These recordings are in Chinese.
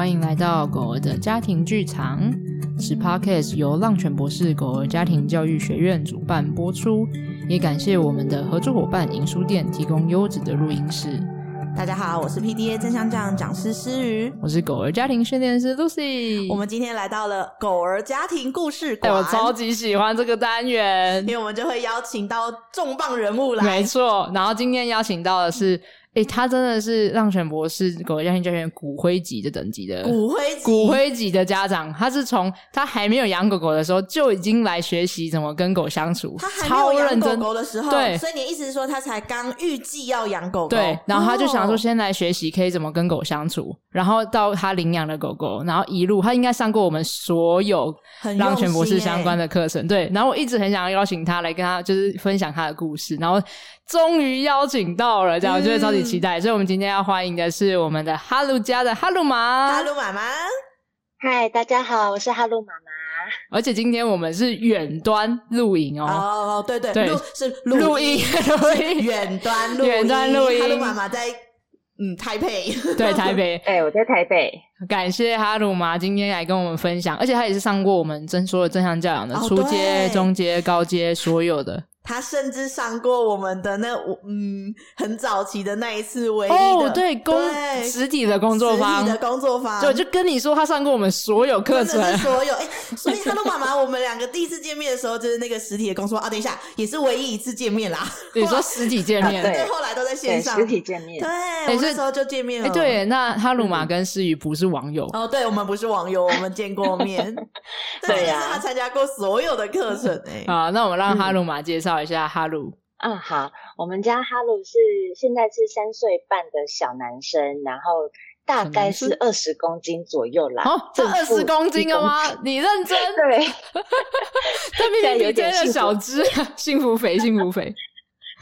欢迎来到狗儿的家庭剧场。此 Podcast 由浪犬博士狗儿家庭教育学院主办播出，也感谢我们的合作伙伴银书店提供优质的录音室。大家好，我是 PDA 正向教养讲师诗瑜，我是狗儿家庭训练师 Lucy。我们今天来到了狗儿家庭故事馆，哎，我超级喜欢这个单元，因为我们就会邀请到重磅人物来。没错，然后今天邀请到的是。诶，他真的是浪犬博士狗儿家庭教练骨灰级的等级的骨灰级骨灰级的家长，他是从他还没有养狗狗的时候就已经来学习怎么跟狗相处，他还没有养狗狗的时候，对，所以你意思是说他才刚预计要养狗狗，对，然后他就想说先来学习可以怎么跟狗相处，然后到他领养的狗狗，然后一路他应该上过我们所有浪犬博士相关的课程，对，然后我一直很想要邀请他来跟他就是分享他的故事，然后。终于邀请到了，这样我觉得超级期待。嗯、所以，我们今天要欢迎的是我们的哈鲁家的哈鲁妈。哈鲁妈妈，嗨，大家好，我是哈鲁妈妈。而且今天我们是远端录影哦。哦，对对对，是录音，录音，远端录音，远端录音。哈鲁妈妈在嗯台北，对台北，哎、欸，我在台北。感谢哈鲁妈今天来跟我们分享，而且她也是上过我们真所的正向教养的初阶、哦、中阶、高阶所有的。他甚至上过我们的那嗯很早期的那一次唯一的哦对工实体的工作坊，实体的工作坊，就就跟你说他上过我们所有课程，所有 哎、欸，所以哈喽妈妈，我们两个第一次见面的时候就是那个实体的工作坊啊，等一下也是唯一一次见面啦。你说实体见面，对，后来都在线上。实体见面，对，我那时候就见面了。哎，对，那哈鲁玛跟诗雨不是网友。哦，对，我们不是网友，我们见过面，对呀，他参加过所有的课程哎。好，那我们让哈鲁玛介绍一下哈鲁。嗯，好，我们家哈鲁是现在是三岁半的小男生，然后大概是二十公斤左右啦。哦，这二十公斤了吗？你认真？对，这明明有点小只，幸福肥，幸福肥。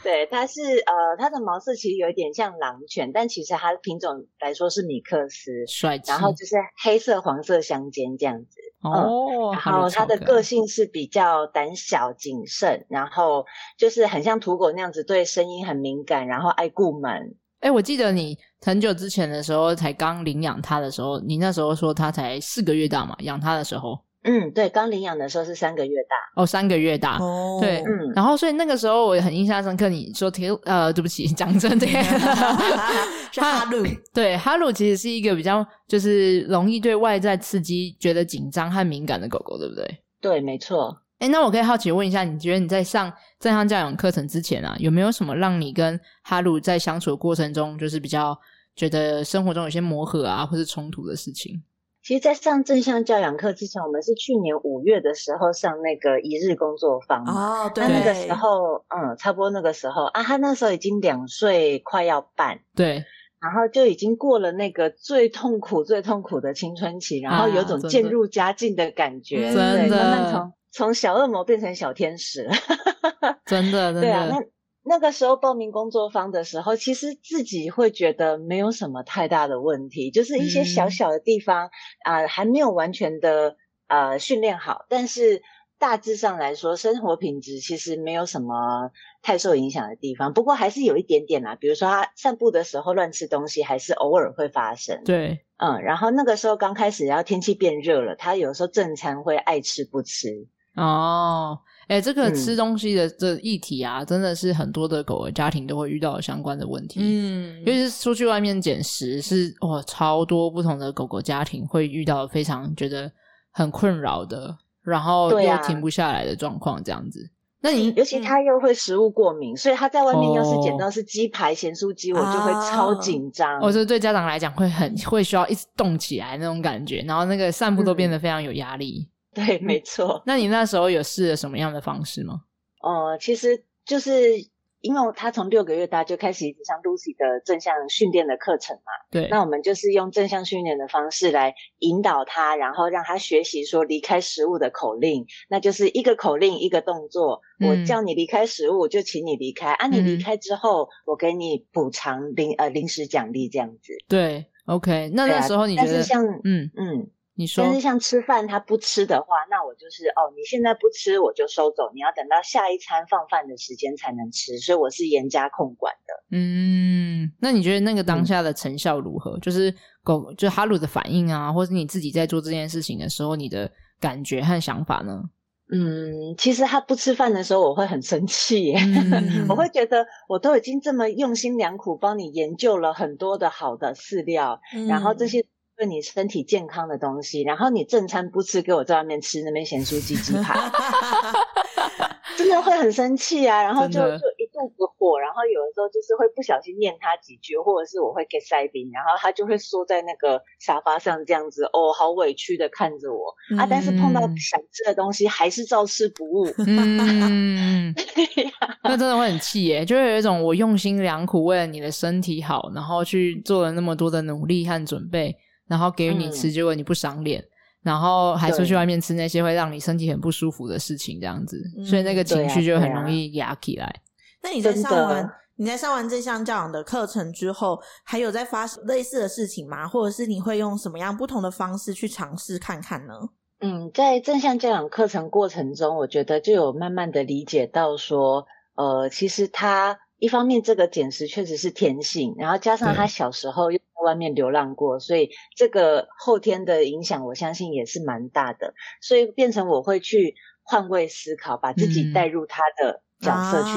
对，它是呃，它的毛色其实有一点像狼犬，但其实它的品种来说是米克斯，帅气，然后就是黑色黄色相间这样子。哦，然后它的个性是比较胆小谨慎，然后就是很像土狗那样子，对声音很敏感，然后爱顾门。哎，我记得你很久之前的时候才刚领养它的时候，你那时候说它才四个月大嘛，养它的时候。嗯，对，刚领养的时候是三个月大。哦，三个月大。哦，对，嗯，然后所以那个时候我也很印象深刻。你说，呃，对不起，讲真的，是哈鲁。对，哈鲁其实是一个比较就是容易对外在刺激觉得紧张和敏感的狗狗，对不对？对，没错。哎，那我可以好奇问一下，你觉得你在上正向教养课程之前啊，有没有什么让你跟哈鲁在相处的过程中，就是比较觉得生活中有些磨合啊，或是冲突的事情？其实，在上正向教养课之前，我们是去年五月的时候上那个一日工作坊哦，对，那那个时候，嗯，差不多那个时候啊，他那时候已经两岁，快要半，对，然后就已经过了那个最痛苦、最痛苦的青春期，然后有种渐入佳境的感觉，啊、真的，慢慢从从小恶魔变成小天使了，真的，真的，对啊，那。那个时候报名工作坊的时候，其实自己会觉得没有什么太大的问题，就是一些小小的地方啊、嗯呃，还没有完全的呃训练好，但是大致上来说，生活品质其实没有什么太受影响的地方。不过还是有一点点啦，比如说他散步的时候乱吃东西，还是偶尔会发生。对，嗯，然后那个时候刚开始，然后天气变热了，他有时候正餐会爱吃不吃。哦。哎、欸，这个吃东西的这议题啊，嗯、真的是很多的狗儿家庭都会遇到相关的问题。嗯，尤其是出去外面捡食，是哇，超多不同的狗狗家庭会遇到非常觉得很困扰的，然后又停不下来的状况，这样子。啊、那你尤其他又会食物过敏，所以他在外面要是捡到是鸡排、咸酥鸡，我就会超紧张。我觉得对家长来讲会很会需要一直动起来那种感觉，然后那个散步都变得非常有压力。嗯对，没错。那你那时候有试了什么样的方式吗？哦、呃，其实就是因为他从六个月大就开始一直上 Lucy 的正向训练的课程嘛。对。那我们就是用正向训练的方式来引导他，然后让他学习说离开食物的口令，那就是一个口令一个动作。嗯、我叫你离开食物，就请你离开。啊，你离开之后，嗯、我给你补偿零呃临时奖励这样子。对，OK。那那时候你觉得？像嗯嗯。嗯你说，但是像吃饭，他不吃的话，那我就是哦，你现在不吃，我就收走，你要等到下一餐放饭的时间才能吃，所以我是严加控管的。嗯，那你觉得那个当下的成效如何？嗯、就是狗，就哈鲁的反应啊，或是你自己在做这件事情的时候，你的感觉和想法呢？嗯，其实他不吃饭的时候，我会很生气耶，嗯、我会觉得我都已经这么用心良苦帮你研究了很多的好的饲料，嗯、然后这些。对你身体健康的东西，然后你正餐不吃，给我在外面吃那边咸酥鸡鸡排，真的会很生气啊！然后就就一肚子火，然后有的时候就是会不小心念他几句，或者是我会给塞冰，然后他就会缩在那个沙发上这样子，哦，好委屈的看着我、嗯、啊！但是碰到想吃的东西，还是照吃不误。嗯，那真的会很气耶，就会有一种我用心良苦，为了你的身体好，然后去做了那么多的努力和准备。然后给予你吃，结果你不赏脸，嗯、然后还出去外面吃那些会让你身体很不舒服的事情，这样子，嗯、所以那个情绪就很容易压起来。啊啊、那你在上完你在上完正向教养的课程之后，还有在发生类似的事情吗？或者是你会用什么样不同的方式去尝试看看呢？嗯，在正向教养课程过程中，我觉得就有慢慢的理解到说，呃，其实他一方面这个捡食确实是天性，然后加上他小时候又外面流浪过，所以这个后天的影响，我相信也是蛮大的。所以变成我会去换位思考，把自己带入他的角色去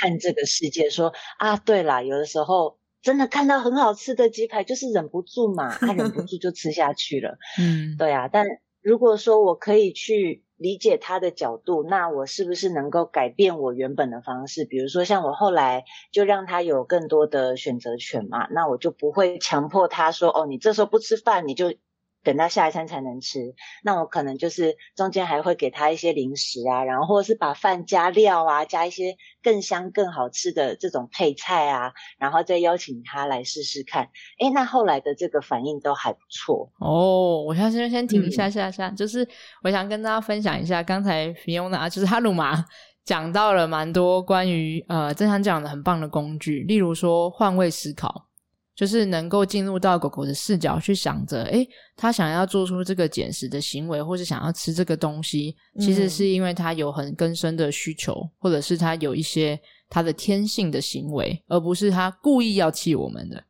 看这个世界。说、嗯、啊，对啦，有的时候真的看到很好吃的鸡排，就是忍不住嘛，他忍不住就吃下去了。嗯，对啊。但如果说我可以去。理解他的角度，那我是不是能够改变我原本的方式？比如说，像我后来就让他有更多的选择权嘛，那我就不会强迫他说：“哦，你这时候不吃饭，你就。”等到下一餐才能吃，那我可能就是中间还会给他一些零食啊，然后或者是把饭加料啊，加一些更香更好吃的这种配菜啊，然后再邀请他来试试看。诶，那后来的这个反应都还不错哦。我现在先先停一下下下，嗯、就是我想跟大家分享一下，刚才 Fiona 就是哈鲁玛讲到了蛮多关于呃正常讲的很棒的工具，例如说换位思考。就是能够进入到狗狗的视角去想着，诶，它想要做出这个捡食的行为，或是想要吃这个东西，其实是因为它有很根深的需求，或者是它有一些它的天性的行为，而不是它故意要气我们的。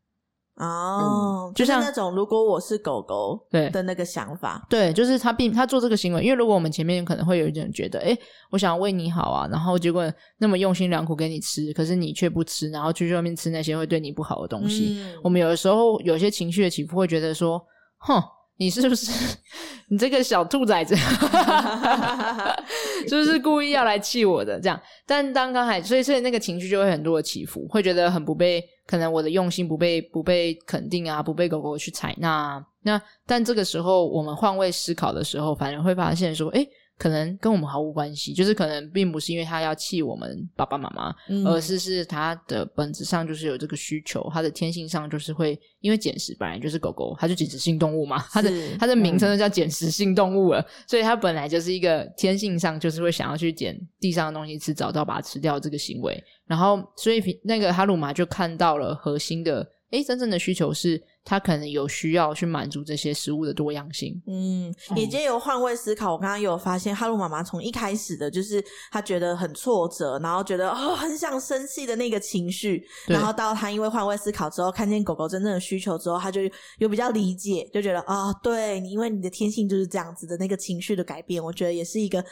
哦，嗯、就像那种如果我是狗狗对的那个想法，对，就是他并他做这个行为，因为如果我们前面可能会有一点觉得，哎，我想为你好啊，然后结果那么用心良苦给你吃，可是你却不吃，然后去外面吃那些会对你不好的东西，嗯、我们有的时候有些情绪的起伏会觉得说，哼。你是不是 你这个小兔崽子，就是故意要来气我的这样？但当刚才，所以所以那个情绪就会很多的起伏，会觉得很不被，可能我的用心不被不被肯定啊，不被狗狗去采纳。那但这个时候，我们换位思考的时候，反而会发现说，诶可能跟我们毫无关系，就是可能并不是因为他要气我们爸爸妈妈，嗯、而是是他的本质上就是有这个需求，他的天性上就是会因为捡食本来就是狗狗，它就捡食性动物嘛，它的它的名称都叫捡食性动物了，嗯、所以它本来就是一个天性上就是会想要去捡地上的东西吃，找到把它吃掉这个行为，然后所以那个哈鲁玛就看到了核心的，诶真正的需求是。他可能有需要去满足这些食物的多样性。嗯，也借由换位思考，我刚刚有发现，哈鲁妈妈从一开始的就是她觉得很挫折，然后觉得哦很想生气的那个情绪，然后到她因为换位思考之后，看见狗狗真正的需求之后，她就有比较理解，就觉得啊、哦，对你，因为你的天性就是这样子的那个情绪的改变，我觉得也是一个。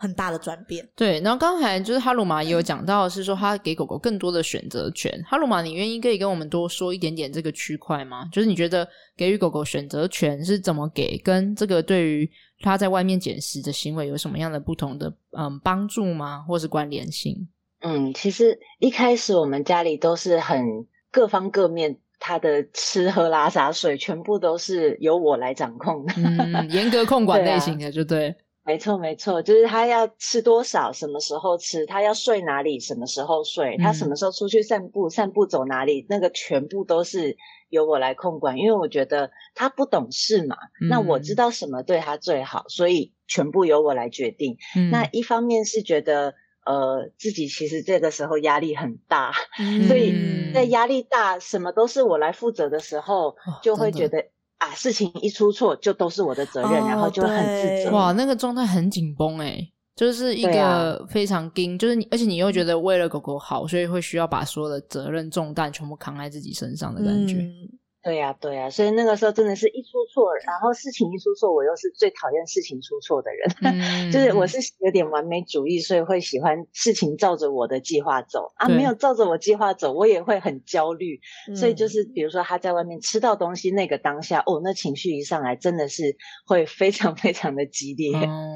很大的转变，对。然后刚才就是哈鲁玛也有讲到，是说他给狗狗更多的选择权。哈鲁玛，你愿意可以跟我们多说一点点这个区块吗？就是你觉得给予狗狗选择权是怎么给，跟这个对于它在外面捡食的行为有什么样的不同的嗯帮助吗？或是关联性？嗯，其实一开始我们家里都是很各方各面，他的吃喝拉撒睡全部都是由我来掌控的，嗯，严格控管类型的，就对。没错，没错，就是他要吃多少，什么时候吃，他要睡哪里，什么时候睡，他什么时候出去散步，散步走哪里，那个全部都是由我来控管，因为我觉得他不懂事嘛，嗯、那我知道什么对他最好，所以全部由我来决定。嗯、那一方面是觉得，呃，自己其实这个时候压力很大，嗯、所以在压力大，什么都是我来负责的时候，就会觉得。啊，事情一出错就都是我的责任，哦、然后就很自责。哇，那个状态很紧绷哎，就是一个非常盯，啊、就是你，而且你又觉得为了狗狗好，所以会需要把所有的责任重担全部扛在自己身上的感觉。嗯对呀、啊，对呀、啊，所以那个时候真的是一出错，然后事情一出错，我又是最讨厌事情出错的人，嗯、就是我是有点完美主义，所以会喜欢事情照着我的计划走啊，没有照着我计划走，我也会很焦虑。嗯、所以就是比如说他在外面吃到东西那个当下，哦，那情绪一上来，真的是会非常非常的激烈。嗯，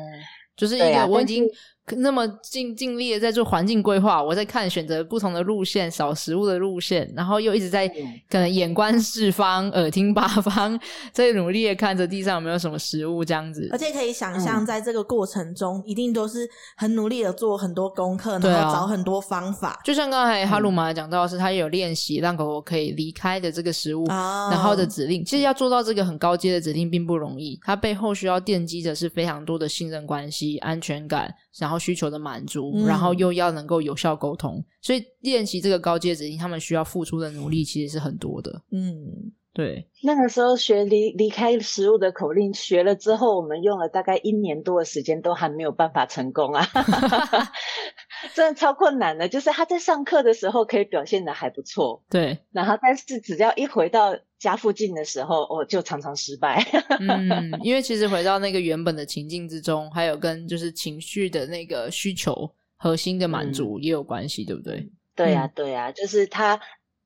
就是一个我已经。那么尽尽力的在做环境规划，我在看选择不同的路线，扫食物的路线，然后又一直在可能眼观四方，耳听八方，在努力的看着地上有没有什么食物这样子。而且可以想象，在这个过程中，嗯、一定都是很努力的做很多功课，然后找很多方法。啊、就像刚才哈鲁玛讲到是，他也有练习让狗狗可以离开的这个食物，哦、然后的指令。其实要做到这个很高阶的指令并不容易，它背后需要奠基的是非常多的信任关系、安全感。然后需求的满足，嗯、然后又要能够有效沟通，所以练习这个高阶指令，他们需要付出的努力其实是很多的。嗯，对。那个时候学离离开食物的口令，学了之后，我们用了大概一年多的时间，都还没有办法成功啊。真的超困难的，就是他在上课的时候可以表现的还不错，对。然后，但是只要一回到家附近的时候，我就常常失败。嗯，因为其实回到那个原本的情境之中，还有跟就是情绪的那个需求核心的满足也有关系，嗯、对不对？对呀、啊，对呀、啊，就是他，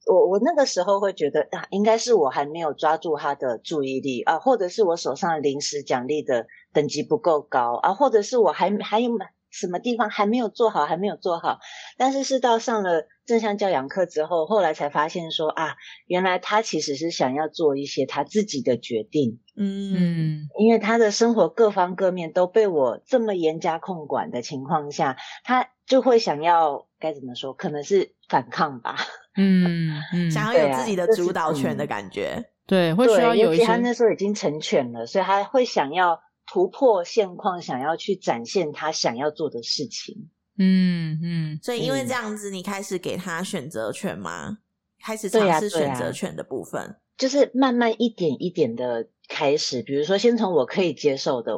我我那个时候会觉得啊，应该是我还没有抓住他的注意力啊，或者是我手上的零食奖励的等级不够高啊，或者是我还还有。什么地方还没有做好，还没有做好，但是是到上了正向教养课之后，后来才发现说啊，原来他其实是想要做一些他自己的决定，嗯，因为他的生活各方各面都被我这么严加控管的情况下，他就会想要该怎么说，可能是反抗吧，嗯嗯，想要有自己的主导权的感觉，对，会需要有一些，他那时候已经成犬了，所以他会想要。突破现况，想要去展现他想要做的事情。嗯嗯，所以因为这样子，你开始给他选择权吗？嗯、开始尝试选择权的部分，啊啊，就是慢慢一点一点的开始。比如说，先从我可以接受的。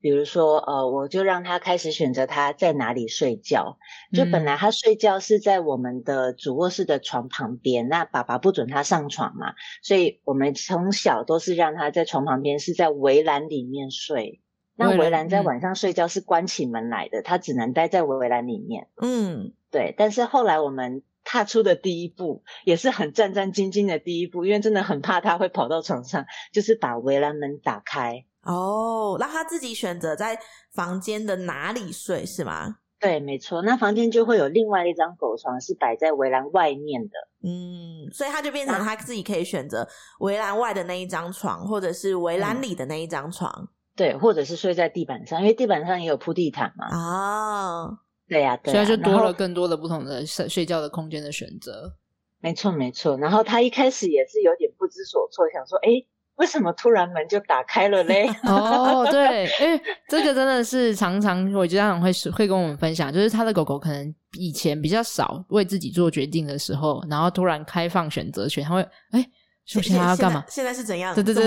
比如说，呃，我就让他开始选择他在哪里睡觉。就本来他睡觉是在我们的主卧室的床旁边，那爸爸不准他上床嘛，所以我们从小都是让他在床旁边，是在围栏里面睡。那围栏在晚上睡觉是关起门来的，他只能待在围栏里面。嗯，对。但是后来我们踏出的第一步，也是很战战兢兢的第一步，因为真的很怕他会跑到床上，就是把围栏门打开。哦，让他自己选择在房间的哪里睡是吗？对，没错。那房间就会有另外一张狗床是摆在围栏外面的。嗯，所以他就变成他自己可以选择围栏外的那一张床，或者是围栏里的那一张床。嗯。对，或者是睡在地板上，因为地板上也有铺地毯嘛。哦，对呀，所以就多了更多的不同的睡睡觉的空间的选择。没错，没错。然后他一开始也是有点不知所措，想说，哎为什么突然门就打开了嘞？哦，对，因为这个真的是常常我家长会会跟我们分享，就是他的狗狗可能以前比较少为自己做决定的时候，然后突然开放选择权，他会哎，是不是他要干嘛？现在是怎样？对对对。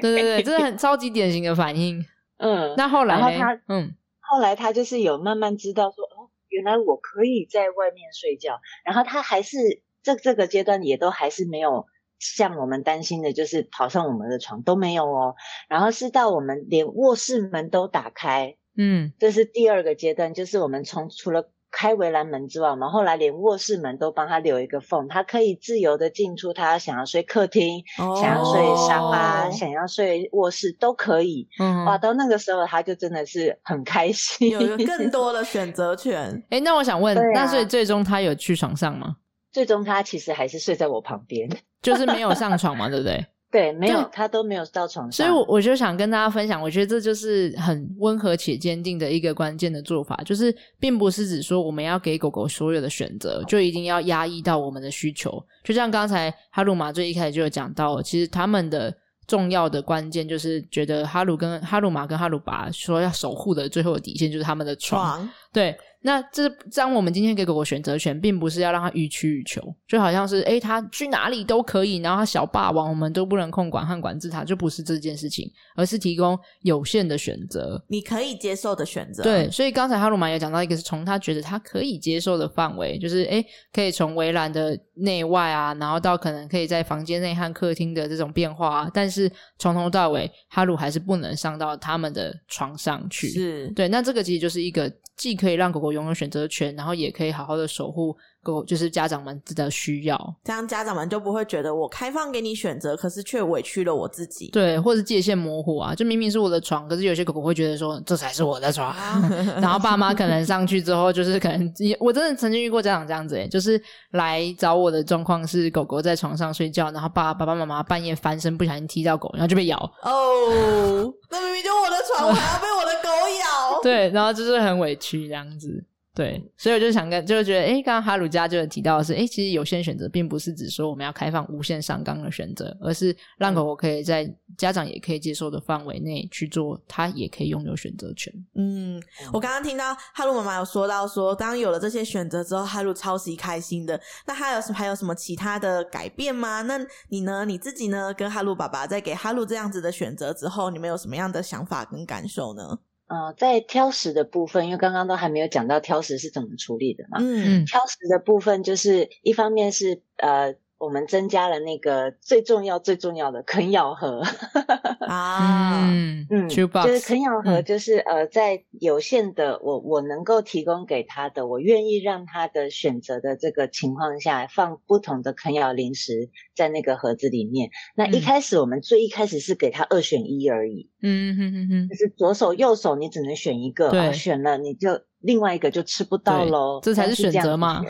对对。这是很 超级典型的反应。嗯。那后来他。后来他就是有慢慢知道说，哦，原来我可以在外面睡觉。然后他还是这这个阶段也都还是没有像我们担心的就是跑上我们的床，都没有哦。然后是到我们连卧室门都打开。嗯。这是第二个阶段，就是我们从除了。开围栏门之外，我们后来连卧室门都帮他留一个缝，他可以自由的进出。他想要睡客厅，哦、想要睡沙发，想要睡卧室都可以。嗯，哇，到那个时候他就真的是很开心，有更多的选择权。诶，那我想问，啊、那所以最终他有去床上吗？最终他其实还是睡在我旁边，就是没有上床嘛，对不对？对，没有，他都没有到床上。所以我我就想跟大家分享，我觉得这就是很温和且坚定的一个关键的做法，就是并不是指说我们要给狗狗所有的选择，就一定要压抑到我们的需求。就像刚才哈鲁玛最一开始就有讲到，其实他们的重要的关键就是觉得哈鲁跟哈鲁玛跟哈鲁巴说要守护的最后的底线就是他们的床，床对。那这当我们今天给狗狗选择权，并不是要让它予取予求，就好像是诶，它去哪里都可以，然后它小霸王我们都不能控管和管制它，就不是这件事情，而是提供有限的选择，你可以接受的选择。对，所以刚才哈鲁玛也讲到一个是从他觉得他可以接受的范围，就是诶，可以从围栏的内外啊，然后到可能可以在房间内和客厅的这种变化啊，但是从头到尾，哈鲁还是不能上到他们的床上去。是对，那这个其实就是一个既可以让狗狗拥有选择权，然后也可以好好的守护。狗就是家长们的需要，这样家长们就不会觉得我开放给你选择，可是却委屈了我自己。对，或者界限模糊啊，就明明是我的床，可是有些狗狗会觉得说这才是我的床，然后爸妈可能上去之后，就是可能我真的曾经遇过家长这样子，诶就是来找我的状况是狗狗在床上睡觉，然后爸爸爸妈妈半夜翻身不小心踢到狗，然后就被咬。哦，那明明就我的床，我还要被我的狗咬。对，然后就是很委屈这样子。对，所以我就想跟，就是觉得，诶刚刚哈鲁家就有提到的是，诶其实有限选择并不是指说我们要开放无限上纲的选择，而是让狗狗可以在家长也可以接受的范围内去做，它也可以拥有选择权。嗯，我刚刚听到哈鲁妈妈有说到说，当有了这些选择之后，哈鲁超级开心的。那还有什还有什么其他的改变吗？那你呢？你自己呢？跟哈鲁爸爸在给哈鲁这样子的选择之后，你们有什么样的想法跟感受呢？呃，在挑食的部分，因为刚刚都还没有讲到挑食是怎么处理的嘛。嗯，挑食的部分就是一方面是呃。我们增加了那个最重要最重要的啃咬盒。啊，嗯嗯，就是啃咬盒，就是、嗯、呃，在有限的我我能够提供给他的，我愿意让他的选择的这个情况下，放不同的啃咬零食在那个盒子里面。那一开始我们最一开始是给他二选一而已，嗯哼哼哼，就是左手右手你只能选一个，对，选了你就另外一个就吃不到喽，这才是选择嘛，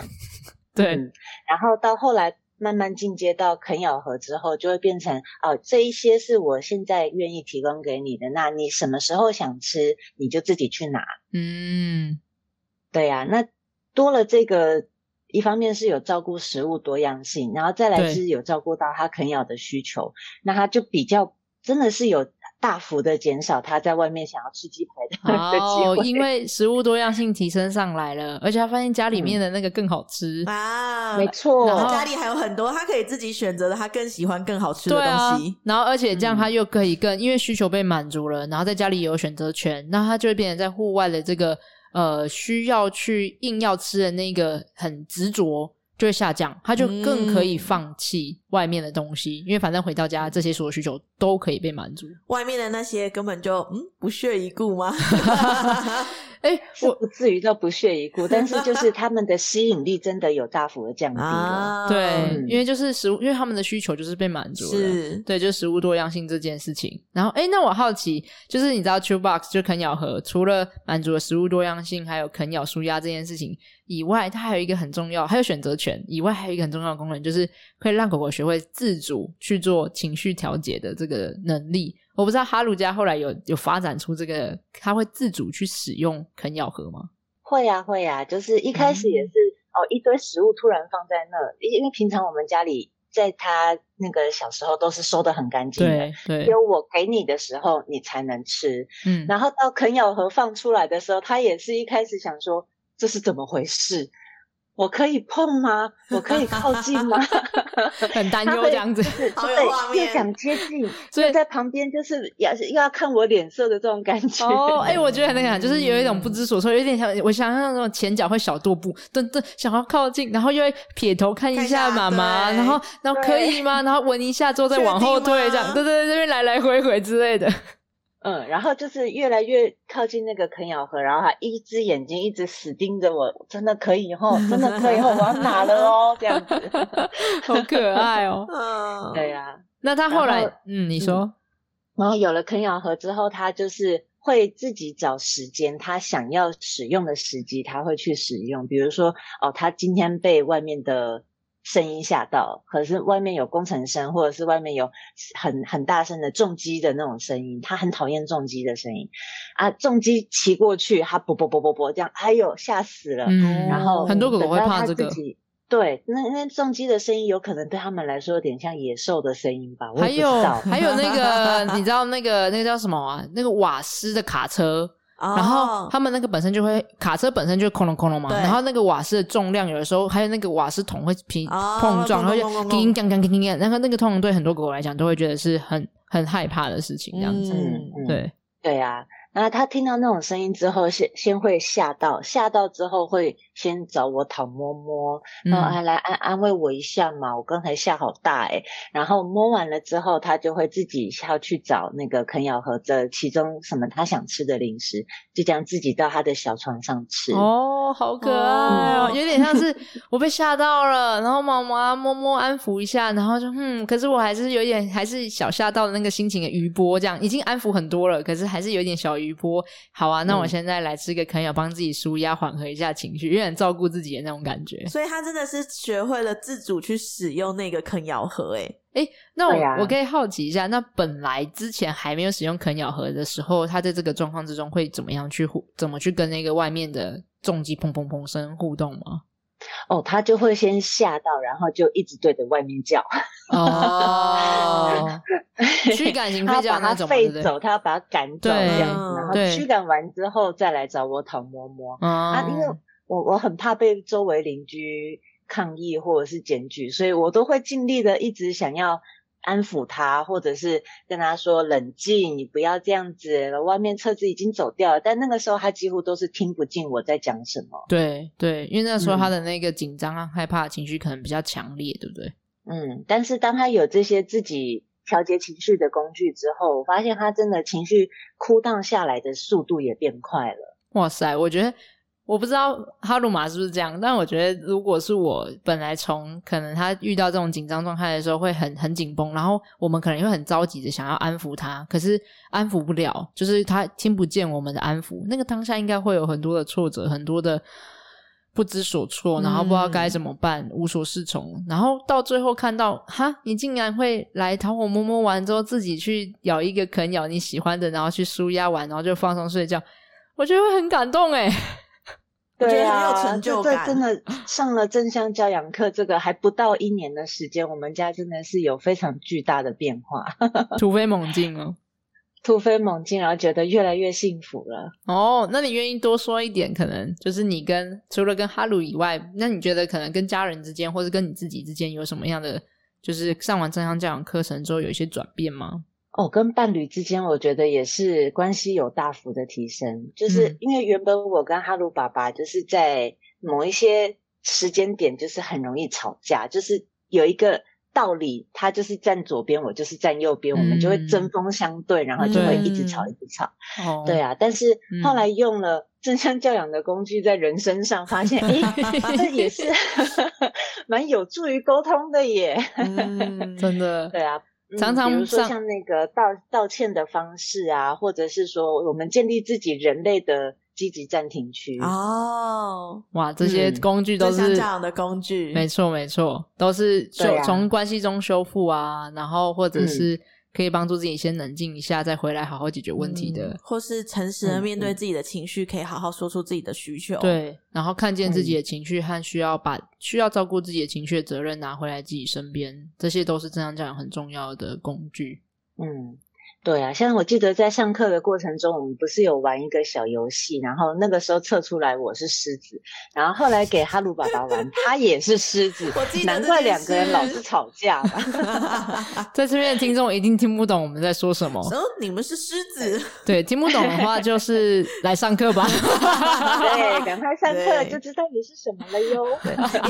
对、嗯，然后到后来。慢慢进阶到啃咬盒之后，就会变成哦，这一些是我现在愿意提供给你的，那你什么时候想吃，你就自己去拿。嗯，对呀、啊，那多了这个，一方面是有照顾食物多样性，然后再来是有照顾到他啃咬的需求，那他就比较真的是有。大幅的减少他在外面想要吃鸡排的 的机会，哦，因为食物多样性提升上来了，而且他发现家里面的那个更好吃、嗯、啊，没错，然后家里还有很多他可以自己选择的，他更喜欢更好吃的东西。啊、然后而且这样他又可以更、嗯、因为需求被满足了，然后在家里也有选择权，那他就会变成在户外的这个呃需要去硬要吃的那个很执着。就会下降，他就更可以放弃外面的东西，嗯、因为反正回到家，这些所有需求都可以被满足。外面的那些根本就嗯不屑一顾吗？哎，我不至于到不屑一顾，但是就是他们的吸引力真的有大幅的降低了。啊、对、嗯，因为就是食物，因为他们的需求就是被满足了。是，对，就是食物多样性这件事情。然后，哎，那我好奇，就是你知道，Chew Box 就啃咬盒，除了满足了食物多样性，还有啃咬舒压这件事情以外，它还有一个很重要，还有选择权以外，还有一个很重要的功能，就是可以让狗狗学会自主去做情绪调节的这个能力。我不知道哈鲁家后来有有发展出这个，他会自主去使用啃咬盒吗？会呀、啊，会呀、啊，就是一开始也是、嗯、哦，一堆食物突然放在那，因为平常我们家里在他那个小时候都是收的很干净的，对对，只有我给你的时候你才能吃，嗯，然后到啃咬盒放出来的时候，他也是一开始想说这是怎么回事。我可以碰吗？我可以靠近吗？很担忧这样子，好有画面，又想接近，所以在旁边就是要又要看我脸色的这种感觉。哦，哎、欸，我觉得那个就是有一种不知所措，有点像我想象那种前脚会小踱步，噔噔，想要靠近，然后又会撇头看一下妈妈，然后然后可以吗？然后闻一下之后再往后退，这样，对对对，这边来来回回之类的。嗯，然后就是越来越靠近那个啃咬盒，然后他一只眼睛一直死盯着我，真的可以吼，真的可以吼，我要 拿了哦，这样子，好可爱哦。嗯，对呀、啊。那他后来，嗯，你说、嗯，然后有了啃咬盒之后，他就是会自己找时间，他想要使用的时机，他会去使用。比如说，哦，他今天被外面的。声音吓到，可是外面有工程声，或者是外面有很很大声的重击的那种声音，他很讨厌重击的声音啊！重击骑过去，他啵啵啵啵啵这样，哎呦吓死了！嗯，然后很多狗狗会怕这个。对，那那重击的声音有可能对他们来说有点像野兽的声音吧？还有还有那个，你知道那个那个叫什么啊？那个瓦斯的卡车。然后他们那个本身就会卡车本身就空隆空隆嘛，然后那个瓦斯的重量有的时候还有那个瓦斯桶会碰碰撞，然后就叮叮叮叮叮，然后那个通常对很多狗狗来讲都会觉得是很很害怕的事情，这样子，对。对呀。那他听到那种声音之后，先先会吓到，吓到之后会先找我讨摸摸，然后还来安安慰我一下嘛。我刚才下好大诶，然后摸完了之后，他就会自己要去找那个啃咬合的其中什么他想吃的零食，就这样自己到他的小床上吃。哦，好可爱哦，有点像是我被吓到了，然后妈妈摸摸安抚一下，然后就嗯，可是我还是有点还是小吓到的那个心情的余波，这样已经安抚很多了，可是还是有点小。余波，好啊，那我现在来吃个啃咬，帮自己舒压，缓和一下情绪，有点照顾自己的那种感觉。所以他真的是学会了自主去使用那个啃咬合，哎哎，那我、啊、我可以好奇一下，那本来之前还没有使用啃咬盒的时候，他在这个状况之中会怎么样去互，怎么去跟那个外面的重击砰砰砰声互动吗？哦，他就会先吓到，然后就一直对着外面叫。哦，驱赶型吠叫那种，他要把它飞走，他要把它赶走这样子，然后驱赶完之后再来找我讨摸摸。啊，因为我我很怕被周围邻居抗议或者是检举，所以我都会尽力的一直想要。安抚他，或者是跟他说冷静，你不要这样子。外面车子已经走掉了，但那个时候他几乎都是听不进我在讲什么。对对，因为那时候他的那个紧张啊、嗯、害怕的情绪可能比较强烈，对不对？嗯，但是当他有这些自己调节情绪的工具之后，我发现他真的情绪 cool down 下来的速度也变快了。哇塞，我觉得。我不知道哈鲁玛是不是这样，但我觉得如果是我，本来从可能他遇到这种紧张状态的时候会很很紧绷，然后我们可能会很着急的想要安抚他，可是安抚不了，就是他听不见我们的安抚，那个当下应该会有很多的挫折，很多的不知所措，然后不知道该怎么办，嗯、无所适从，然后到最后看到哈，你竟然会来讨我摸摸完之后自己去咬一个啃咬你喜欢的，然后去舒压完，然后就放松睡觉，我觉得会很感动诶对啊，这这真的 上了正向教养课，这个还不到一年的时间，我们家真的是有非常巨大的变化，突飞猛进哦，突飞猛进，然后觉得越来越幸福了。哦，那你愿意多说一点？可能就是你跟除了跟哈鲁以外，那你觉得可能跟家人之间，或者跟你自己之间有什么样的，就是上完正向教养课程之后有一些转变吗？哦，跟伴侣之间，我觉得也是关系有大幅的提升。就是因为原本我跟哈鲁爸爸就是在某一些时间点，就是很容易吵架，就是有一个道理，他就是站左边，我就是站右边，嗯、我们就会针锋相对，然后就会一直吵，一直吵。哦、对啊，但是后来用了正向教养的工具，在人身上发现，诶这也是 蛮有助于沟通的耶。嗯、真的，对啊。常常比如说像那个道道歉的方式啊，或者是说我们建立自己人类的积极暂停区。哦，哇，这些工具都是这样的工具，没错没错，都是修从关系中修复啊，然后或者是。可以帮助自己先冷静一下，再回来好好解决问题的，嗯、或是诚实的面对自己的情绪，嗯、可以好好说出自己的需求。对，然后看见自己的情绪和需要把需要照顾自己的情绪的责任拿回来自己身边，这些都是正向教养很重要的工具。嗯。对啊，像我记得在上课的过程中，我们不是有玩一个小游戏，然后那个时候测出来我是狮子，然后后来给哈鲁爸爸玩，他也是狮子，我记得难怪两个人老是吵架。在这边的听众一定听不懂我们在说什么。哦，你们是狮子？对，听不懂的话就是来上课吧。对，赶快上课就知道你是什么了哟。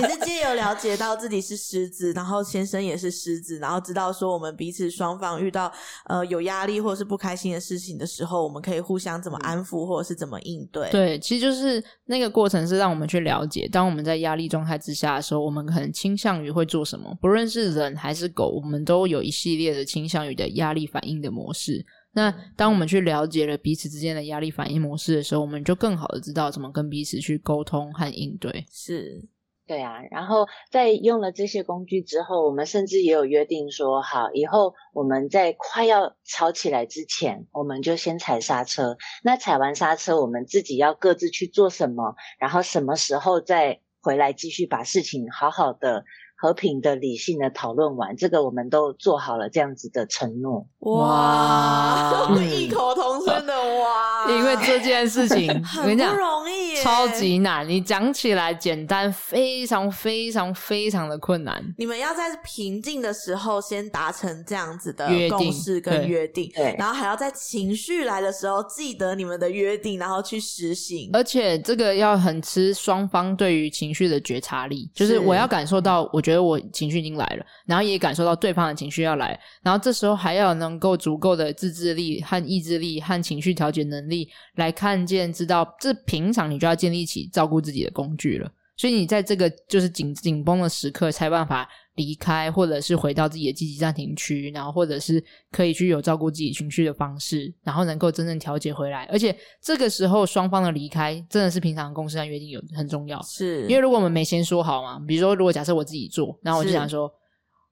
也是借由了解到自己是狮子，然后先生也是狮子，然后知道说我们彼此双方遇到呃有压。压力或者是不开心的事情的时候，我们可以互相怎么安抚，或者是怎么应对？对，其实就是那个过程是让我们去了解，当我们在压力状态之下的时候，我们可能倾向于会做什么。不论是人还是狗，我们都有一系列的倾向于的压力反应的模式。那当我们去了解了彼此之间的压力反应模式的时候，我们就更好的知道怎么跟彼此去沟通和应对。是。对啊，然后在用了这些工具之后，我们甚至也有约定说，好，以后我们在快要吵起来之前，我们就先踩刹车。那踩完刹车，我们自己要各自去做什么，然后什么时候再回来继续把事情好好的和平的、理性的讨论完，这个我们都做好了这样子的承诺。哇，异口同声的哇！因为这件事情很不容易，超级难。你讲起来简单，非常非常非常的困难。你们要在平静的时候先达成这样子的共识跟约定，对，然后还要在情绪来的时候记得你们的约定，然后去实行。而且这个要很吃双方对于情绪的觉察力，就是我要感受到，我觉得我情绪已经来了，然后也感受到对方的情绪要来，然后这时候还要能够足够的自制力和意志力和情绪调节能力来看见，知道这平常你就要建立起照顾自己的工具了。所以你在这个就是紧紧绷的时刻，才办法离开，或者是回到自己的积极暂停区，然后或者是可以去有照顾自己情绪的方式，然后能够真正调节回来。而且这个时候双方的离开，真的是平常的共识和约定有很重要。是因为如果我们没先说好嘛，比如说如果假设我自己做，然后我就想说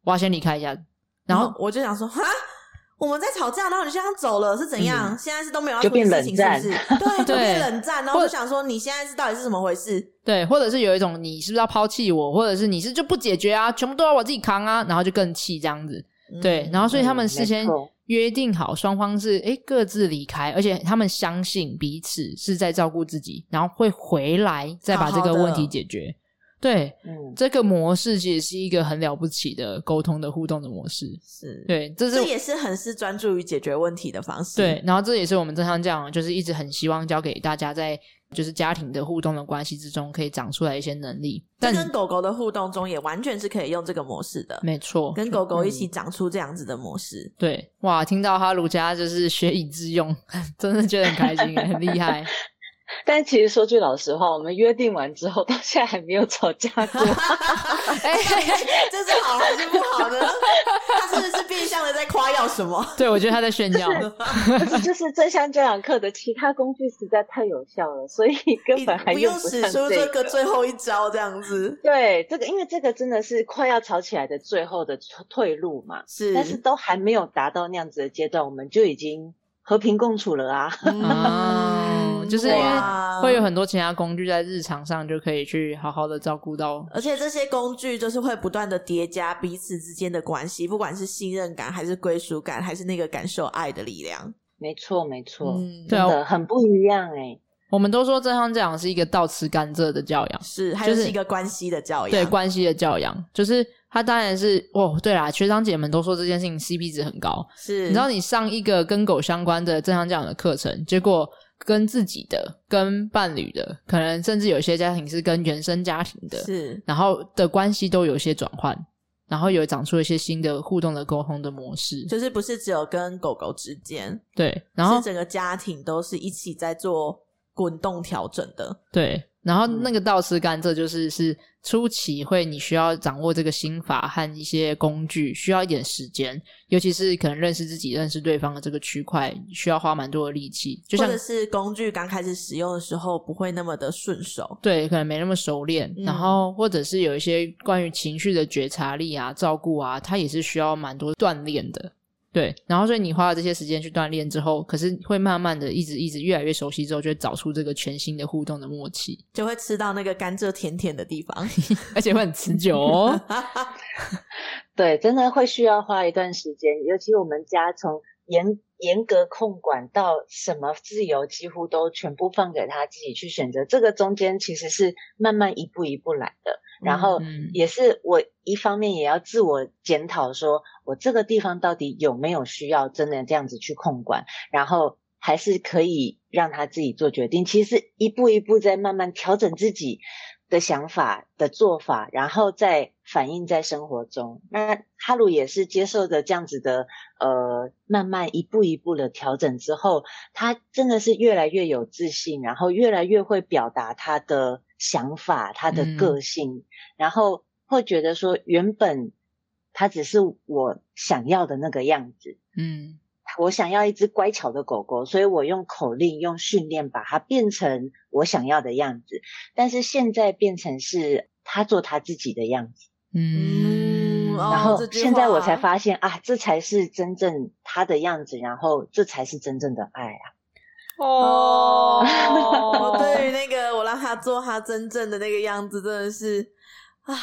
我要先离开一下，然后，然后我就想说哈。我们在吵架，然后你就这样走了，是怎样？嗯、现在是都没有要处理事情，是不是？对，就变冷战。然后我就想说，你现在是到底是怎么回事？对，或者是有一种你是不是要抛弃我，或者是你是就不解决啊，全部都要我自己扛啊，然后就更气这样子。对，嗯、然后所以他们事先约定好，双方是诶各自离开，而且他们相信彼此是在照顾自己，然后会回来再把这个问题解决。好好对，嗯，这个模式其实是一个很了不起的沟通的互动的模式，是对，这是这也是很是专注于解决问题的方式。对，然后这也是我们正向教养，就是一直很希望教给大家，在就是家庭的互动的关系之中，可以长出来一些能力。但跟狗狗的互动中，也完全是可以用这个模式的。没错，跟狗狗一起长出这样子的模式。嗯、对，哇，听到哈鲁家就是学以致用，真的觉得很开心，很厉害。但其实说句老实话，我们约定完之后，到现在还没有吵架过。哎，这是好还是不好呢？他是不是变相的在夸耀什么？对，我觉得他在炫耀。就是就是正向教养课的其他工具实在太有效了，所以根本还用不用使出这个最后一招这样子。对，这个因为这个真的是快要吵起来的最后的退路嘛。是，但是都还没有达到那样子的阶段，我们就已经。和平共处了啊！嗯，就是因为会有很多其他工具在日常上就可以去好好的照顾到，而且这些工具就是会不断的叠加彼此之间的关系，不管是信任感，还是归属感，还是那个感受爱的力量。没错，没错，嗯，对的，很不一样哎。我们都说正向教养是一个倒吃甘蔗的教养，是，还是一个关系的教养，对，关系的教养，就是。它当然是哦，对啦，学长姐们都说这件事情 CP 值很高。是，你知道你上一个跟狗相关的正向教养的课程，结果跟自己的、跟伴侣的，可能甚至有些家庭是跟原生家庭的，是，然后的关系都有些转换，然后有长出一些新的互动的沟通的模式，就是不是只有跟狗狗之间，对，然后整个家庭都是一起在做滚动调整的，对。然后那个倒吃甘蔗就是是初期会你需要掌握这个心法和一些工具，需要一点时间，尤其是可能认识自己、认识对方的这个区块，需要花蛮多的力气。就像或者是工具刚开始使用的时候不会那么的顺手，对，可能没那么熟练。嗯、然后或者是有一些关于情绪的觉察力啊、照顾啊，它也是需要蛮多锻炼的。对，然后所以你花了这些时间去锻炼之后，可是会慢慢的一直一直越来越熟悉之后，就会找出这个全新的互动的默契，就会吃到那个甘蔗甜甜的地方，而且会很持久哦。对，真的会需要花一段时间，尤其我们家从严严格控管到什么自由，几乎都全部放给他自己去选择，这个中间其实是慢慢一步一步来的。然后也是我一方面也要自我检讨，说我这个地方到底有没有需要真的这样子去控管，然后还是可以让他自己做决定。其实一步一步在慢慢调整自己的想法的做法，然后再反映在生活中。那哈鲁也是接受着这样子的呃，慢慢一步一步的调整之后，他真的是越来越有自信，然后越来越会表达他的。想法，他的个性，嗯、然后会觉得说，原本他只是我想要的那个样子，嗯，我想要一只乖巧的狗狗，所以我用口令、用训练把它变成我想要的样子。但是现在变成是他做他自己的样子，嗯，然后现在我才发现啊，这才是真正他的样子，然后这才是真正的爱啊。哦，我 对于那个我让他做他真正的那个样子，真的是啊，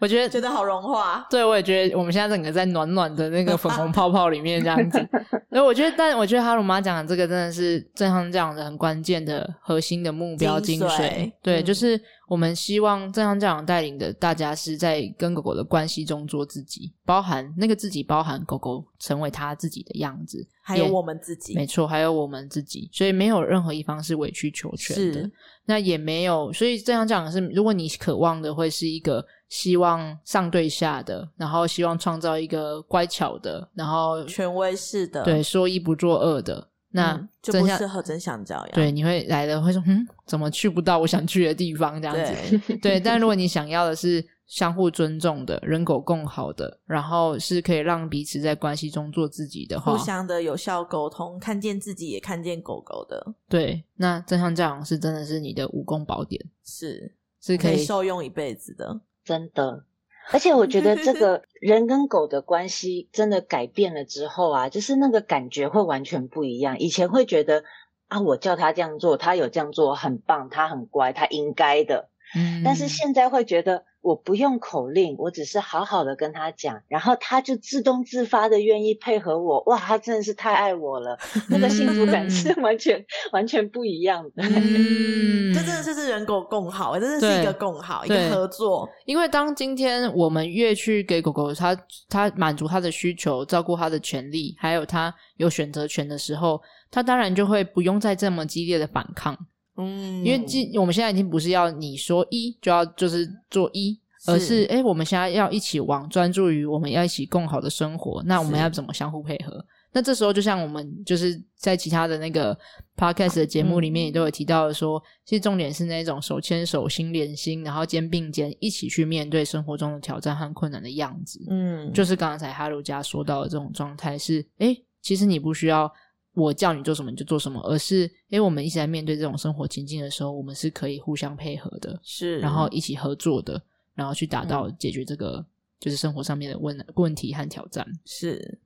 我觉得觉得好融化。对，我也觉得我们现在整个在暖暖的那个粉红泡泡里面这样子。所以我觉得，但我觉得哈鲁妈讲的这个真的是正向这样的很关键的核心的目标精髓。对，嗯、就是我们希望正向教养带领的大家是在跟狗狗的关系中做自己，包含那个自己，包含狗狗成为他自己的样子，还有我们自己。没错，还有我们自己。所以没有任何一方是委曲求全的。那也没有，所以这样讲的是，如果你渴望的会是一个希望上对下的，然后希望创造一个乖巧的，然后权威式的，对，说一不做二的，那、嗯、就不适合真相教养。对，你会来的会说，嗯，怎么去不到我想去的地方？这样子，对。对但如果你想要的是。相互尊重的，人狗共好的，然后是可以让彼此在关系中做自己的话，互相的有效沟通，看见自己也看见狗狗的。对，那真相教养是真的是你的武功宝典，是是可以，可以受用一辈子的，真的。而且我觉得这 个人跟狗的关系真的改变了之后啊，就是那个感觉会完全不一样。以前会觉得啊，我叫他这样做，他有这样做很棒，他很乖，他应该的。嗯，但是现在会觉得。我不用口令，我只是好好的跟他讲，然后他就自动自发的愿意配合我。哇，他真的是太爱我了，那个幸福感是完全完全不一样的。嗯，这真的是人狗共好，真的是一个共好，一个合作。因为当今天我们越去给狗狗它它满足它的需求，照顾它的权利，还有它有选择权的时候，它当然就会不用再这么激烈的反抗。嗯，因为今我们现在已经不是要你说一就要就是做一，而是诶我们现在要一起往专注于我们要一起共好的生活，那我们要怎么相互配合？那这时候就像我们就是在其他的那个 podcast 的节目里面也都有提到的说，嗯、其实重点是那种手牵手、心连心，然后肩并肩一起去面对生活中的挑战和困难的样子。嗯，就是刚才哈鲁家说到的这种状态是，诶其实你不需要。我叫你做什么你就做什么，而是因为我们一直在面对这种生活情境的时候，我们是可以互相配合的，是，然后一起合作的，然后去达到解决这个、嗯、就是生活上面的问问题和挑战。是，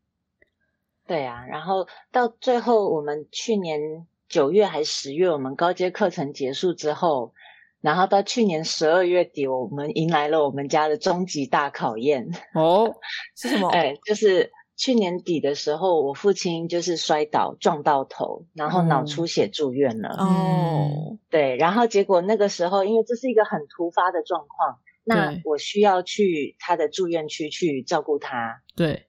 对啊，然后到最后，我们去年九月还是十月，我们高阶课程结束之后，然后到去年十二月底，我们迎来了我们家的终极大考验。哦，是什么？哎，就是。去年底的时候，我父亲就是摔倒撞到头，然后脑出血住院了。哦、嗯，对，然后结果那个时候，因为这是一个很突发的状况，那我需要去他的住院区去照顾他。对，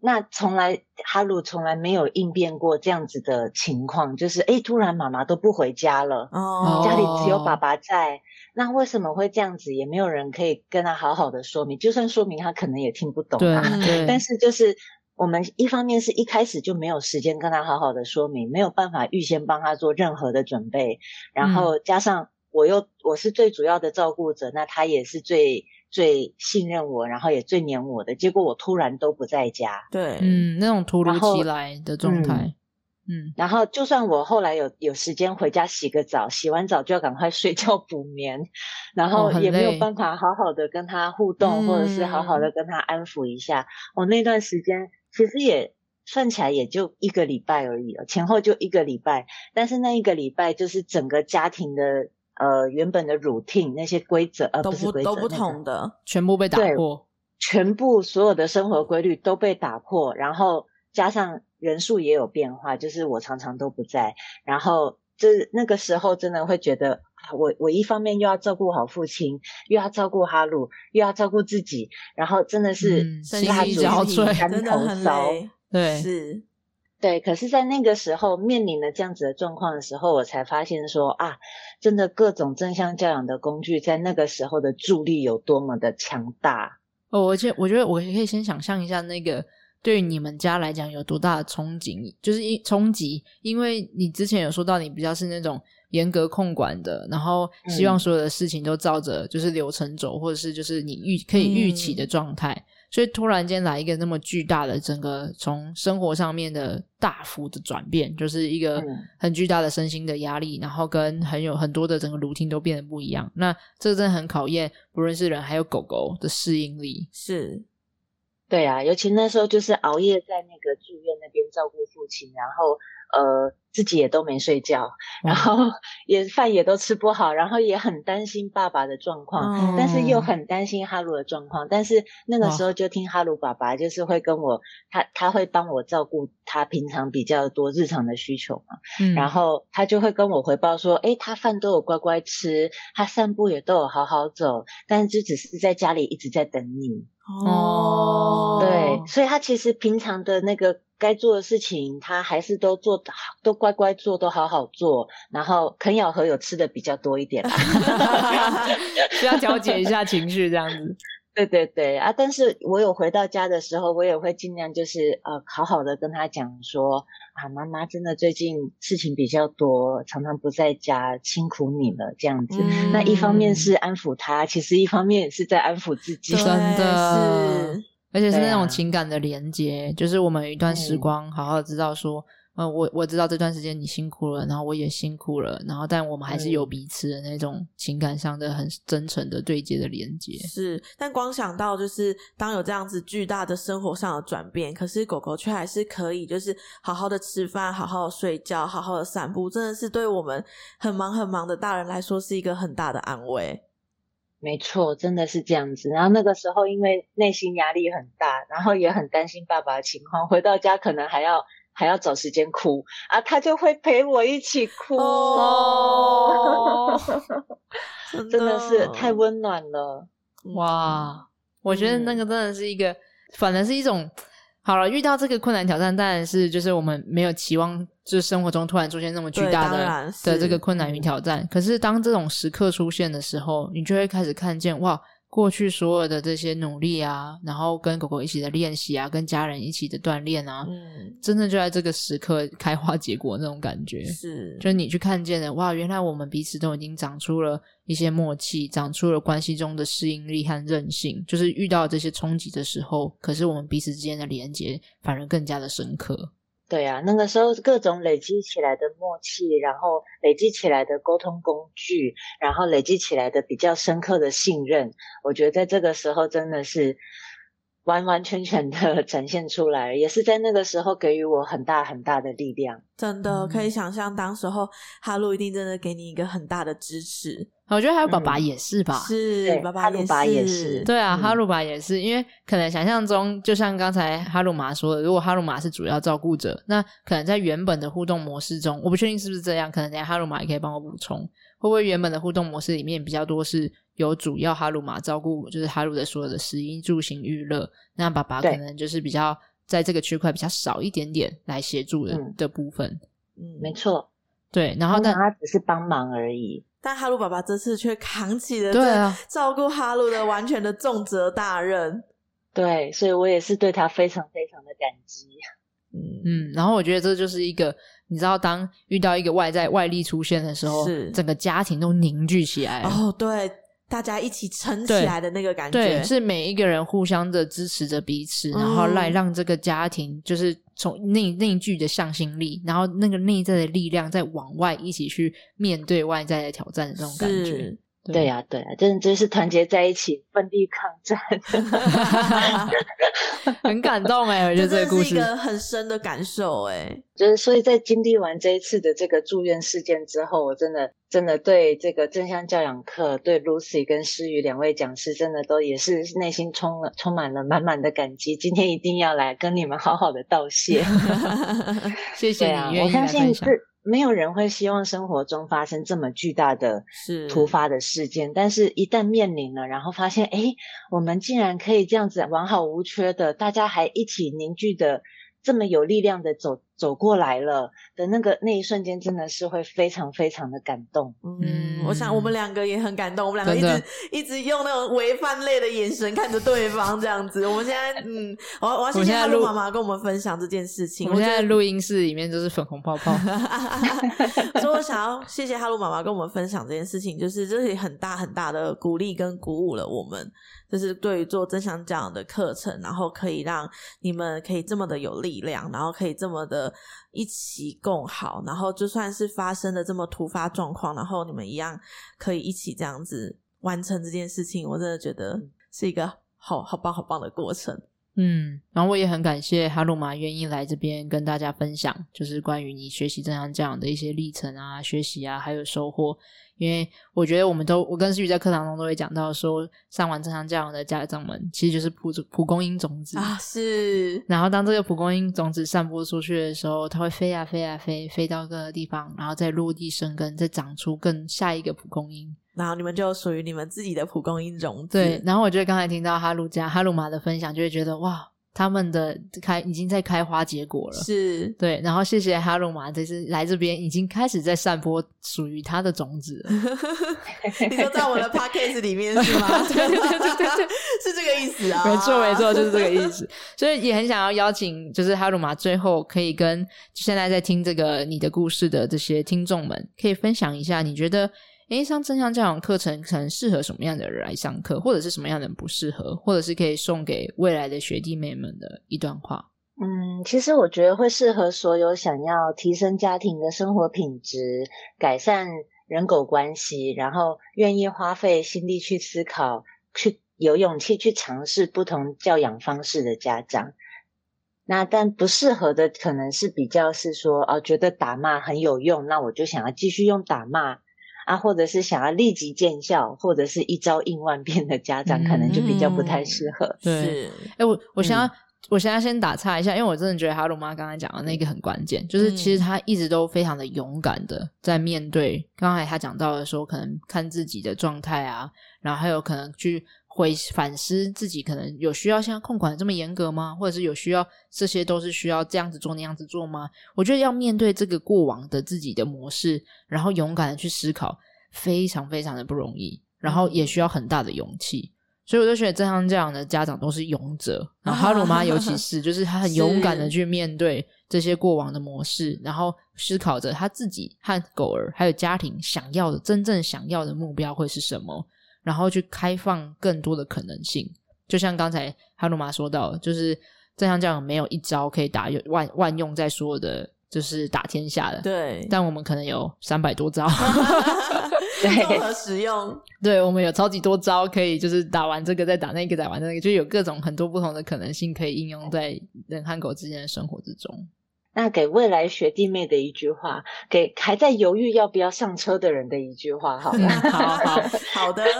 那从来哈鲁从来没有应变过这样子的情况，就是诶突然妈妈都不回家了，哦，家里只有爸爸在，那为什么会这样子？也没有人可以跟他好好的说明，就算说明他可能也听不懂啊。但是就是。我们一方面是一开始就没有时间跟他好好的说明，没有办法预先帮他做任何的准备，然后加上我又我是最主要的照顾者，那他也是最最信任我，然后也最黏我的，结果我突然都不在家，对，嗯，那种突如其来的状态，嗯，然后就算我后来有有时间回家洗个澡，洗完澡就要赶快睡觉补眠，然后也没有办法好好的跟他互动，或者是好好的跟他安抚一下，我那段时间。其实也算起来也就一个礼拜而已了，前后就一个礼拜。但是那一个礼拜就是整个家庭的呃原本的 routine 那些规则呃不是规则都不同的、那个、全部被打破，全部所有的生活规律都被打破，然后加上人数也有变化，就是我常常都不在，然后就是那个时候真的会觉得。我我一方面又要照顾好父亲，又要照顾哈鲁，又要照顾自己，然后真的是心力交瘁，真的很累。对，是，对。可是，在那个时候面临了这样子的状况的时候，我才发现说啊，真的各种正向教养的工具，在那个时候的助力有多么的强大。哦，而且我觉得我可以先想象一下，那个对于你们家来讲有多大的憧憬，就是一冲击，因为你之前有说到你比较是那种。严格控管的，然后希望所有的事情都照着就是流程走，嗯、或者是就是你预可以预期的状态。嗯、所以突然间来一个那么巨大的整个从生活上面的大幅的转变，就是一个很巨大的身心的压力，然后跟很有很多的整个 routine 都变得不一样。那这真的很考验不论是人还有狗狗的适应力。是，对啊，尤其那时候就是熬夜在那个住院那边照顾父亲，然后。呃。自己也都没睡觉，然后也饭也都吃不好，然后也很担心爸爸的状况，嗯、但是又很担心哈鲁的状况。但是那个时候就听哈鲁爸爸，就是会跟我，他他会帮我照顾他平常比较多日常的需求嘛。嗯、然后他就会跟我回报说，诶，他饭都有乖乖吃，他散步也都有好好走，但是就只是在家里一直在等你。哦，对，所以他其实平常的那个。该做的事情，他还是都做好，都乖乖做，都好好做。然后啃咬合有吃的比较多一点，需要调节一下情绪，这样子。对对对啊！但是我有回到家的时候，我也会尽量就是呃，好好的跟他讲说啊，妈妈真的最近事情比较多，常常不在家，辛苦你了这样子。嗯、那一方面是安抚他，其实一方面也是在安抚自己，真的是。而且是那种情感的连接，啊、就是我们有一段时光，好好知道说，嗯，呃、我我知道这段时间你辛苦了，然后我也辛苦了，然后但我们还是有彼此的那种情感上的很真诚的对接的连接。是，但光想到就是当有这样子巨大的生活上的转变，可是狗狗却还是可以就是好好的吃饭，好好的睡觉，好好的散步，真的是对我们很忙很忙的大人来说是一个很大的安慰。没错，真的是这样子。然后那个时候，因为内心压力很大，然后也很担心爸爸的情况，回到家可能还要还要找时间哭啊，他就会陪我一起哭，哦、真的是太温暖了。哇，我觉得那个真的是一个，嗯、反而是一种。好了，遇到这个困难挑战，当然是就是我们没有期望，就是生活中突然出现那么巨大的的这个困难与挑战。可是当这种时刻出现的时候，你就会开始看见哇。过去所有的这些努力啊，然后跟狗狗一起的练习啊，跟家人一起的锻炼啊，嗯，真的就在这个时刻 开花结果那种感觉。是，就是你去看见了，哇，原来我们彼此都已经长出了一些默契，长出了关系中的适应力和韧性。就是遇到这些冲击的时候，可是我们彼此之间的连接反而更加的深刻。对啊，那个时候各种累积起来的默契，然后累积起来的沟通工具，然后累积起来的比较深刻的信任，我觉得在这个时候真的是完完全全的 展现出来，也是在那个时候给予我很大很大的力量。真的可以想象，当时候哈鲁一定真的给你一个很大的支持。我觉得还有爸爸也是吧，是，对爸爸也是，哈鲁也是，对啊，哈鲁爸也是，因为可能想象中，就像刚才哈鲁妈说的，如果哈鲁妈是主要照顾者，那可能在原本的互动模式中，我不确定是不是这样，可能等下哈鲁妈也可以帮我补充，会不会原本的互动模式里面比较多是有主要哈鲁妈照顾，就是哈鲁的所有的食衣住行娱乐，那爸爸可能就是比较在这个区块比较少一点点来协助的的部分，嗯，没错，对，然后呢，他只是帮忙而已。但哈鲁爸爸这次却扛起了这照顾哈鲁的完全的重责大任，对，所以我也是对他非常非常的感激。嗯嗯，然后我觉得这就是一个，你知道，当遇到一个外在外力出现的时候，是整个家庭都凝聚起来。哦，对。大家一起撑起来的那个感觉，对，是每一个人互相的支持着彼此，嗯、然后来让这个家庭就是从内内聚的向心力，然后那个内在的力量再往外一起去面对外在的挑战的这种感觉。对呀，对呀，真的就是团结在一起，奋力抗战，很感动哎！我觉得这个故事是一个很深的感受哎，就是所以在经历完这一次的这个住院事件之后，我真的真的对这个正向教养课，对 Lucy 跟诗雨两位讲师，真的都也是内心充了充满了满满的感激。今天一定要来跟你们好好的道谢，谢谢你，我相信是。没有人会希望生活中发生这么巨大的、突发的事件，是但是一旦面临了，然后发现，诶，我们竟然可以这样子完好无缺的，大家还一起凝聚的。这么有力量的走走过来了的那个那一瞬间，真的是会非常非常的感动。嗯，我想我们两个也很感动，我们两个一直 一直用那种违犯类的眼神看着对方，这样子。我们现在，嗯，我我要谢谢哈鲁妈妈跟我们分享这件事情。我们现在录音室里面就是粉红泡泡，所以我想要谢谢哈鲁妈妈跟我们分享这件事情，就是这是很大很大的鼓励跟鼓舞了我们。就是对于做真想讲的课程，然后可以让你们可以这么的有力量，然后可以这么的一起共好，然后就算是发生了这么突发状况，然后你们一样可以一起这样子完成这件事情。我真的觉得是一个好好棒好棒的过程。嗯，然后我也很感谢哈鲁玛愿意来这边跟大家分享，就是关于你学习正向教养的一些历程啊、学习啊，还有收获。因为我觉得我们都，我跟思雨在课堂中都会讲到说，上完正向教养的家长们，其实就是蒲蒲公英种子啊，是。然后当这个蒲公英种子散播出去的时候，它会飞啊飞啊飞，飞到各个地方，然后再落地生根，再长出更下一个蒲公英。然后你们就属于你们自己的蒲公英种子。对。然后我觉得刚才听到哈鲁加哈鲁玛的分享，就会觉得哇。他们的开已经在开花结果了，是对。然后谢谢哈鲁玛，这次来这边已经开始在散播属于他的种子了。你说在我的 podcast 里面是吗？对对对对对，是这个意思啊。没错没错，就是这个意思。所以也很想要邀请，就是哈鲁玛最后可以跟现在在听这个你的故事的这些听众们，可以分享一下，你觉得。诶，上正向教养课程可能适合什么样的人来上课，或者是什么样的人不适合，或者是可以送给未来的学弟妹们的一段话。嗯，其实我觉得会适合所有想要提升家庭的生活品质、改善人狗关系，然后愿意花费心力去思考、去有勇气去尝试不同教养方式的家长。那但不适合的可能是比较是说，哦，觉得打骂很有用，那我就想要继续用打骂。啊，或者是想要立即见效，或者是一招应万变的家长，可能就比较不太适合。是、哎、我我想要，我现在先打岔一下，因为我真的觉得哈鲁妈刚才讲的那个很关键，就是其实她一直都非常的勇敢的在面对。刚才她讲到的说，可能看自己的状态啊，然后还有可能去。会反思自己可能有需要像控管这么严格吗？或者是有需要这些都是需要这样子做那样子做吗？我觉得要面对这个过往的自己的模式，然后勇敢的去思考，非常非常的不容易，然后也需要很大的勇气。所以我就觉得正向这样的家长都是勇者，然后哈鲁妈尤其是，就是她很勇敢的去面对这些过往的模式，然后思考着他自己和狗儿还有家庭想要的真正想要的目标会是什么。然后去开放更多的可能性，就像刚才哈鲁玛说到，就是正向教养没有一招可以打用万万用在所有的，就是打天下的。对，但我们可能有三百多招，综合使用。对，我们有超级多招可以，就是打完这个再打那个，打完那个，就有各种很多不同的可能性可以应用在人和狗之间的生活之中。那给未来学弟妹的一句话，给还在犹豫要不要上车的人的一句话，好了？好好好的。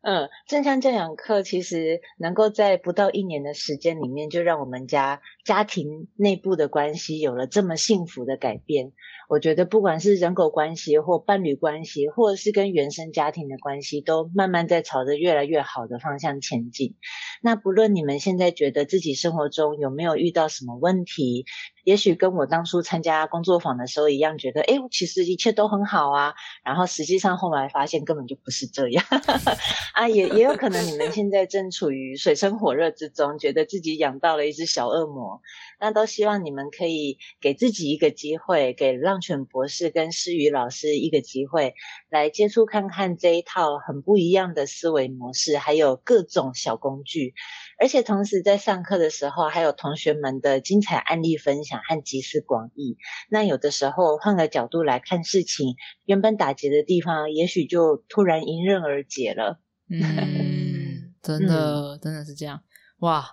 嗯，正向教养课其实能够在不到一年的时间里面，就让我们家家庭内部的关系有了这么幸福的改变。我觉得不管是人狗关系，或伴侣关系，或者是跟原生家庭的关系，都慢慢在朝着越来越好的方向前进。那不论你们现在觉得自己生活中有没有遇到什么问题，也许跟我当初参加工作坊的时候一样，觉得诶，其实一切都很好啊。然后实际上后来发现根本就不是这样 啊，也也有可能你们现在正处于水深火热之中，觉得自己养到了一只小恶魔。那都希望你们可以给自己一个机会，给让浪犬博士跟诗雨老师一个机会，来接触看看这一套很不一样的思维模式，还有各种小工具。而且同时在上课的时候，还有同学们的精彩案例分享和集思广益。那有的时候换个角度来看事情，原本打结的地方，也许就突然迎刃而解了。嗯，真的，嗯、真的是这样，哇！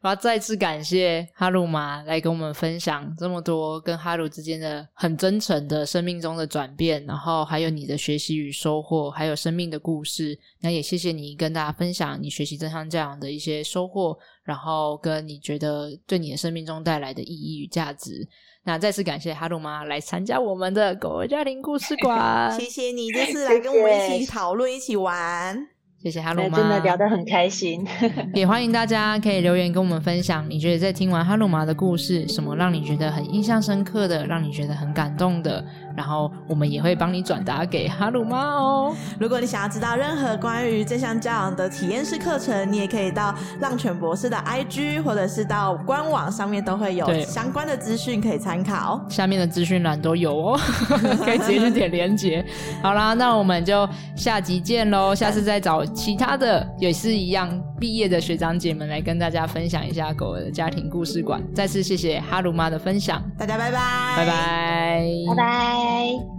我要再次感谢哈鲁玛来跟我们分享这么多跟哈鲁之间的很真诚的生命中的转变，然后还有你的学习与收获，还有生命的故事。那也谢谢你跟大家分享你学习正向教养的一些收获，然后跟你觉得对你的生命中带来的意义与价值。那再次感谢哈鲁妈来参加我们的狗儿家庭故事馆，谢谢你这次来跟我们一起讨论，一起玩。谢谢哈鲁妈，真的聊得很开心。也欢迎大家可以留言跟我们分享，你觉得在听完哈鲁玛的故事，什么让你觉得很印象深刻的，让你觉得很感动的，然后我们也会帮你转达给哈鲁妈哦。如果你想要知道任何关于正向教养的体验式课程，你也可以到浪犬博士的 IG 或者是到官网上面都会有相关的资讯可以参考。下面的资讯栏都有哦，可以直接去点连结。好啦，那我们就下集见喽，下次再找。其他的也是一样，毕业的学长姐们来跟大家分享一下狗儿的家庭故事馆。再次谢谢哈鲁妈的分享，大家拜拜，拜拜，拜拜。day.